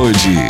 Melody.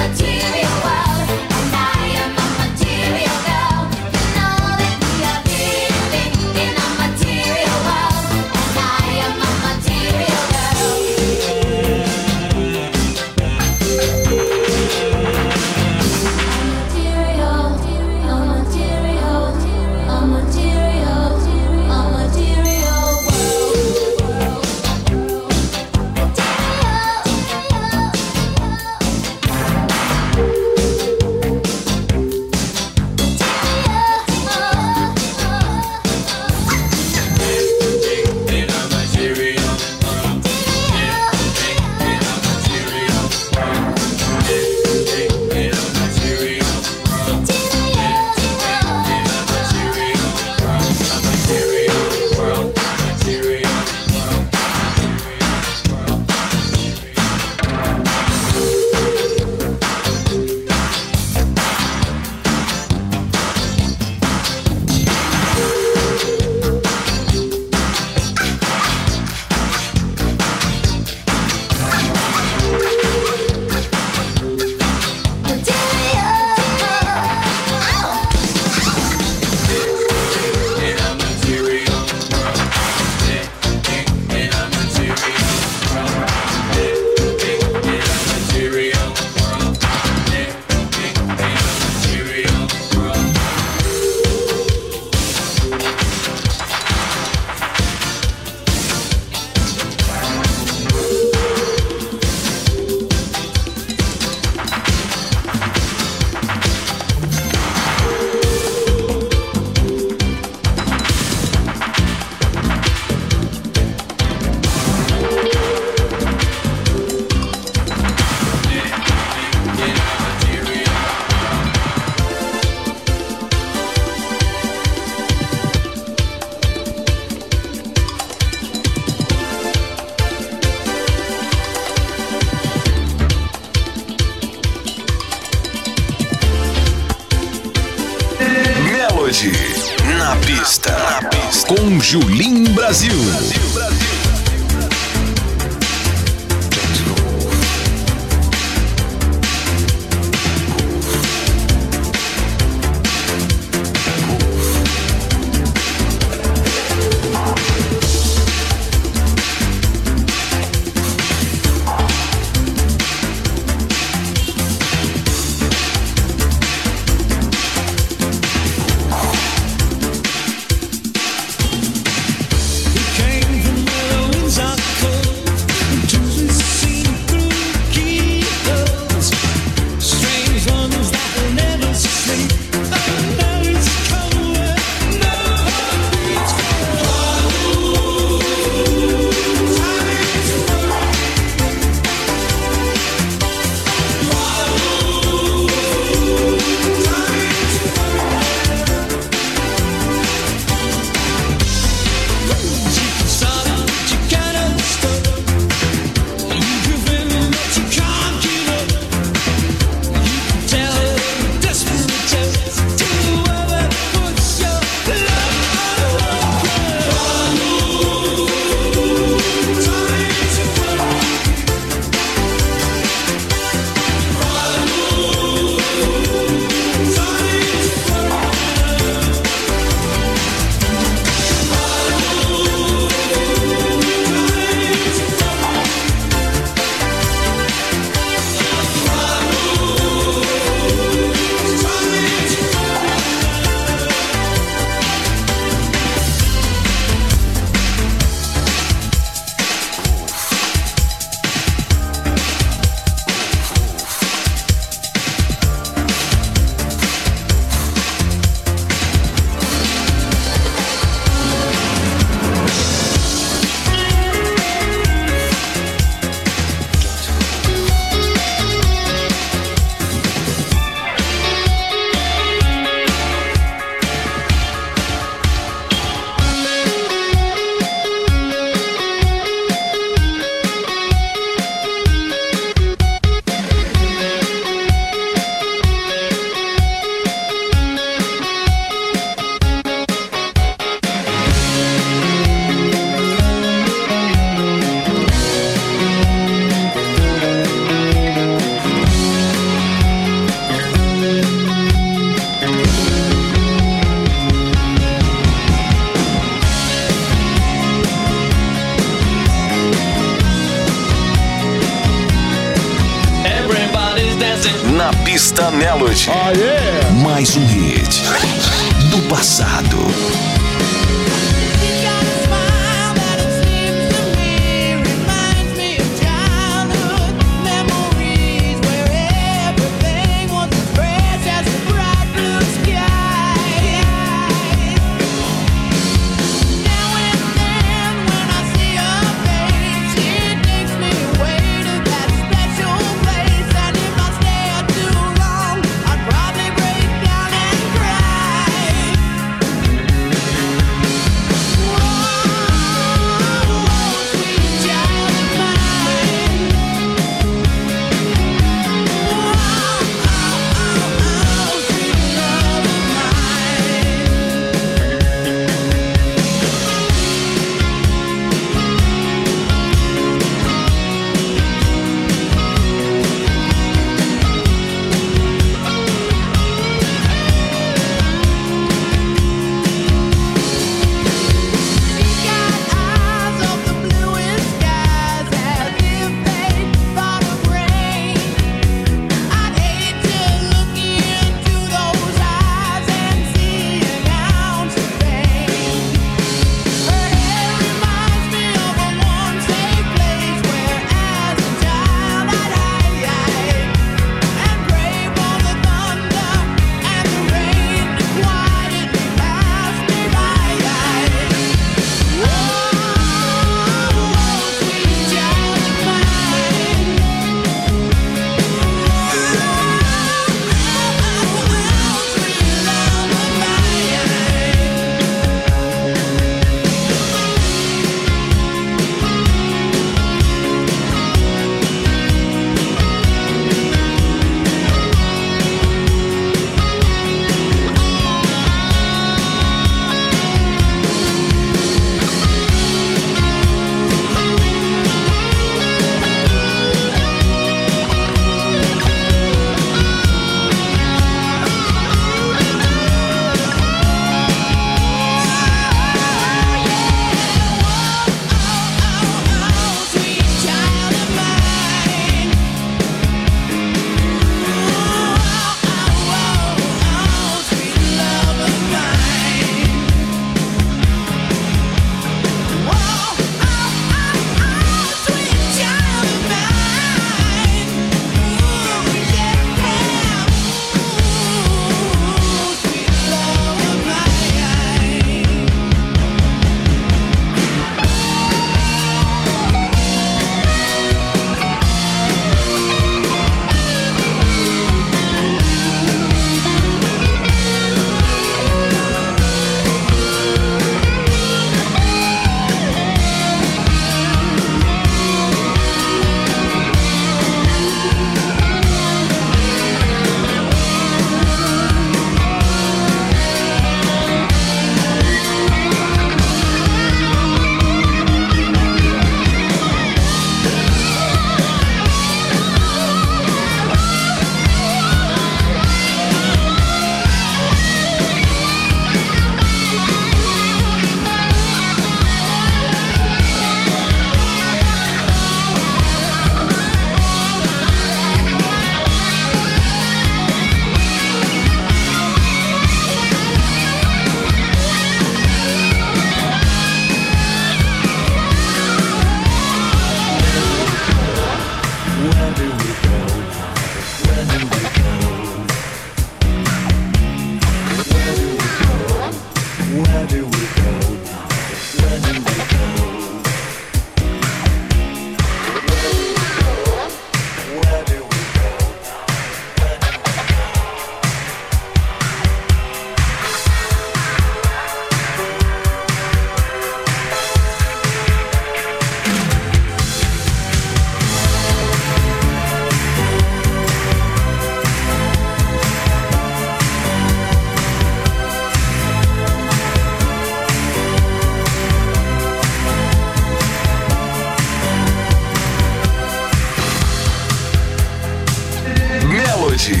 Energy.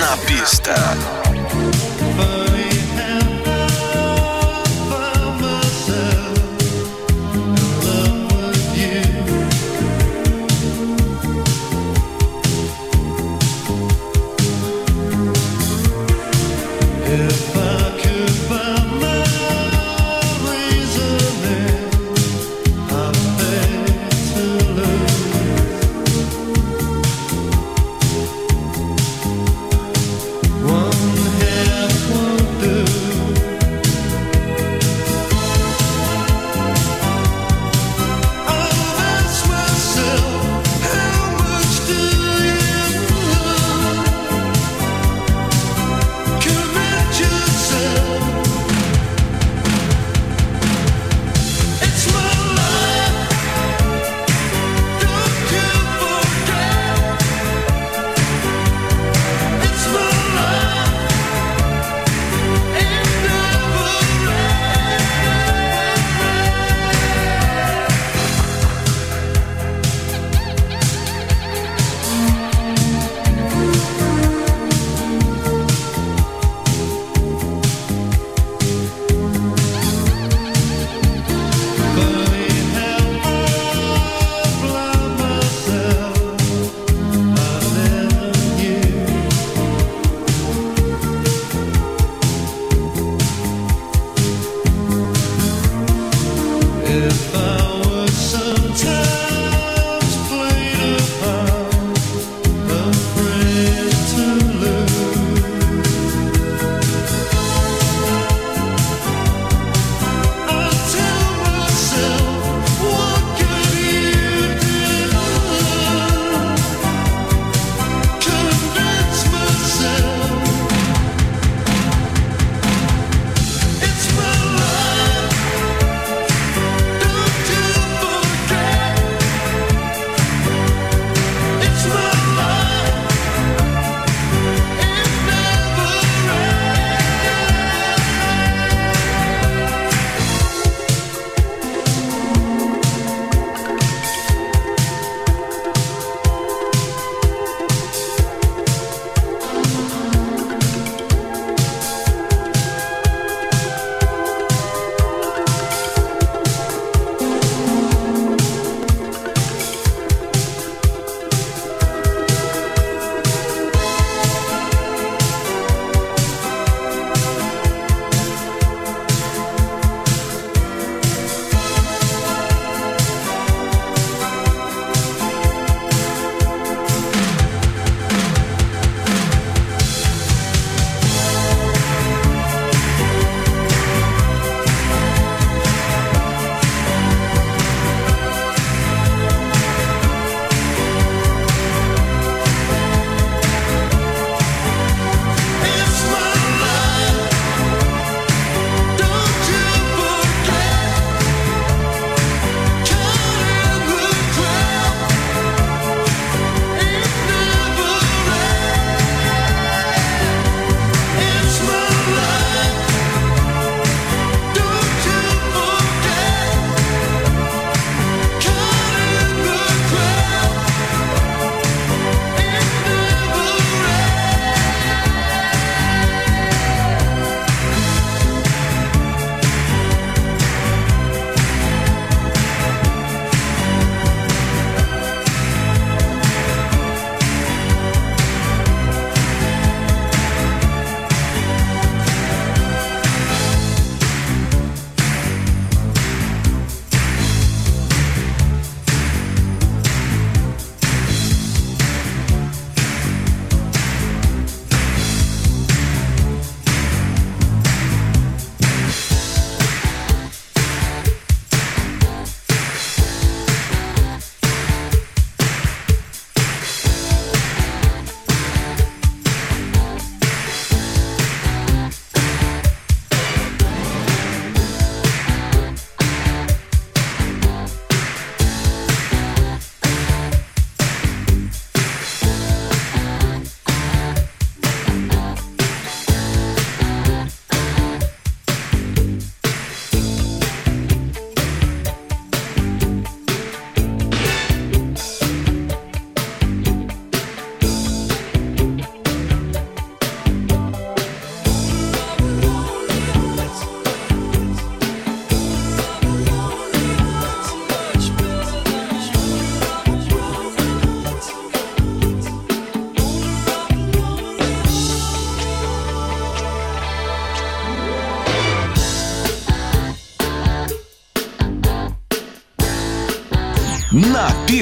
Na pista.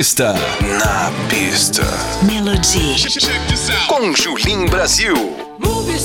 Pista. Na pista. Melody. Com Julim Brasil. Move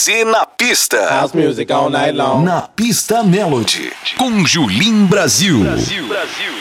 Você na pista. House music all night long. Na pista Melody. Com Julim Brasil. Brasil. Brasil.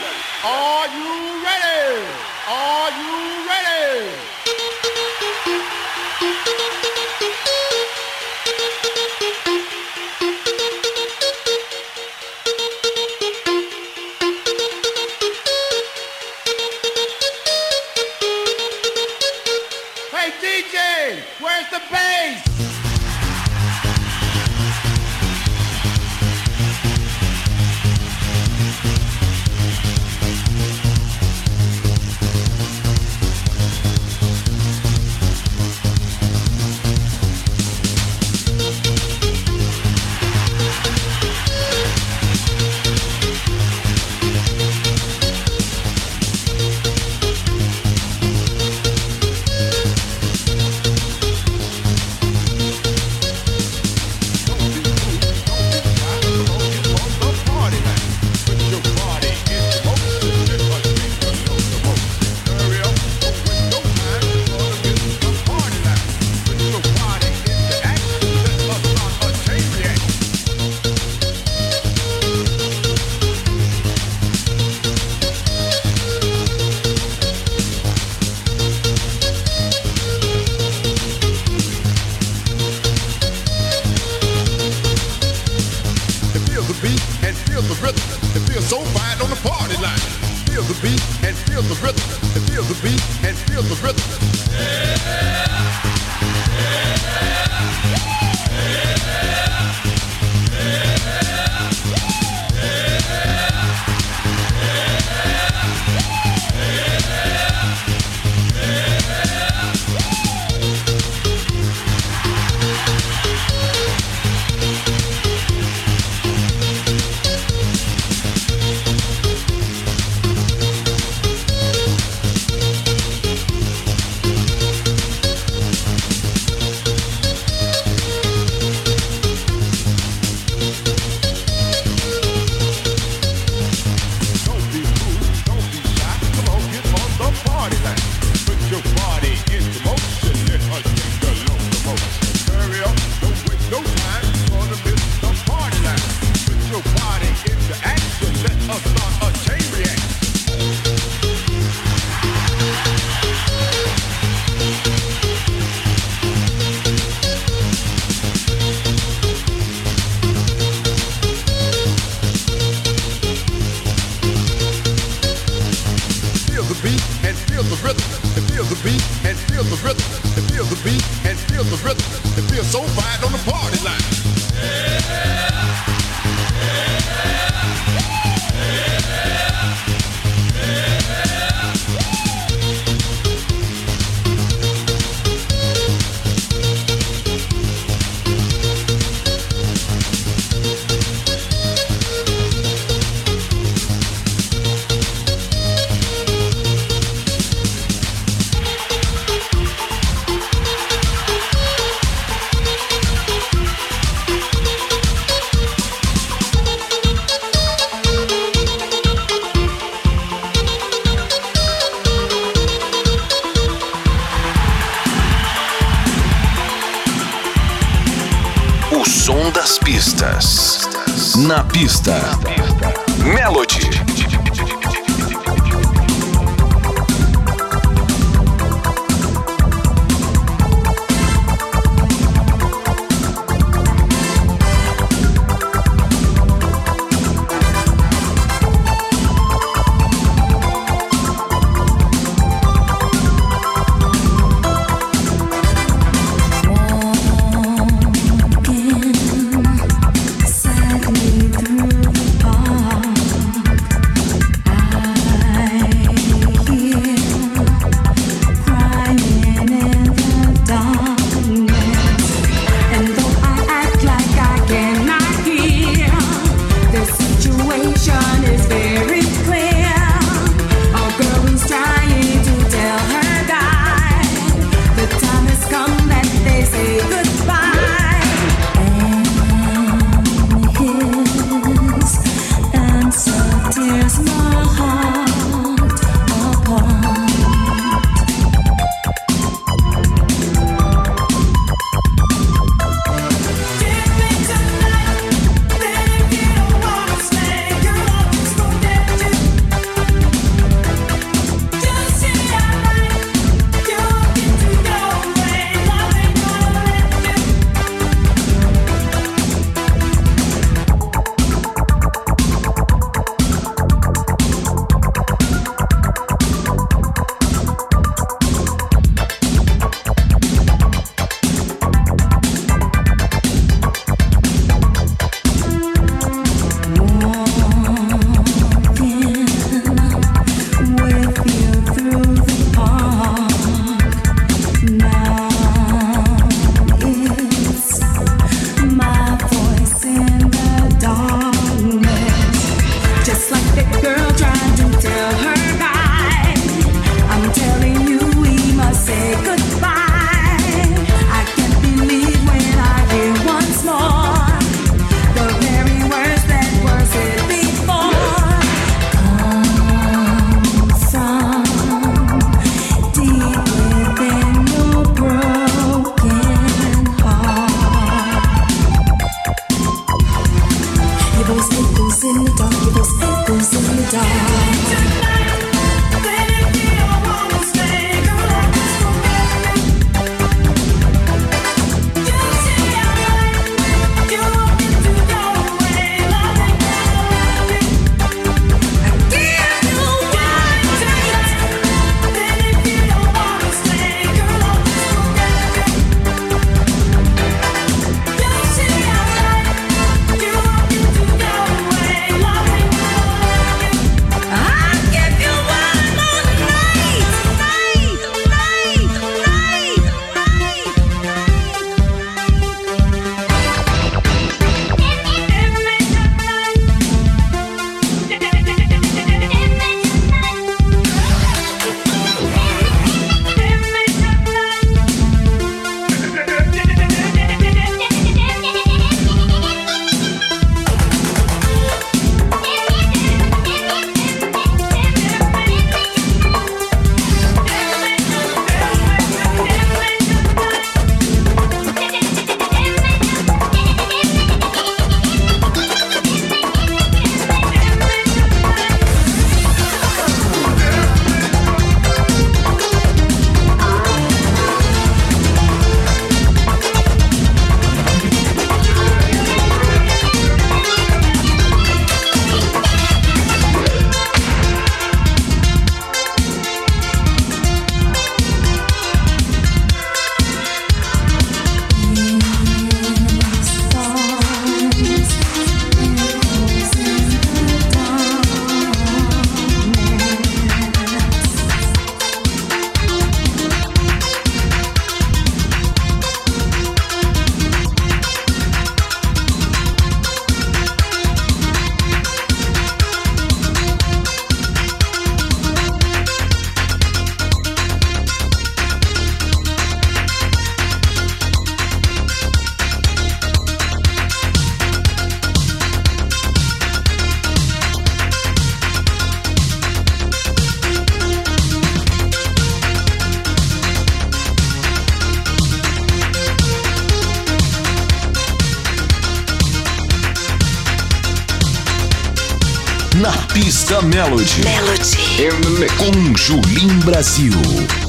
Melody. Melody. Com Julim Brasil.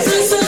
Yes.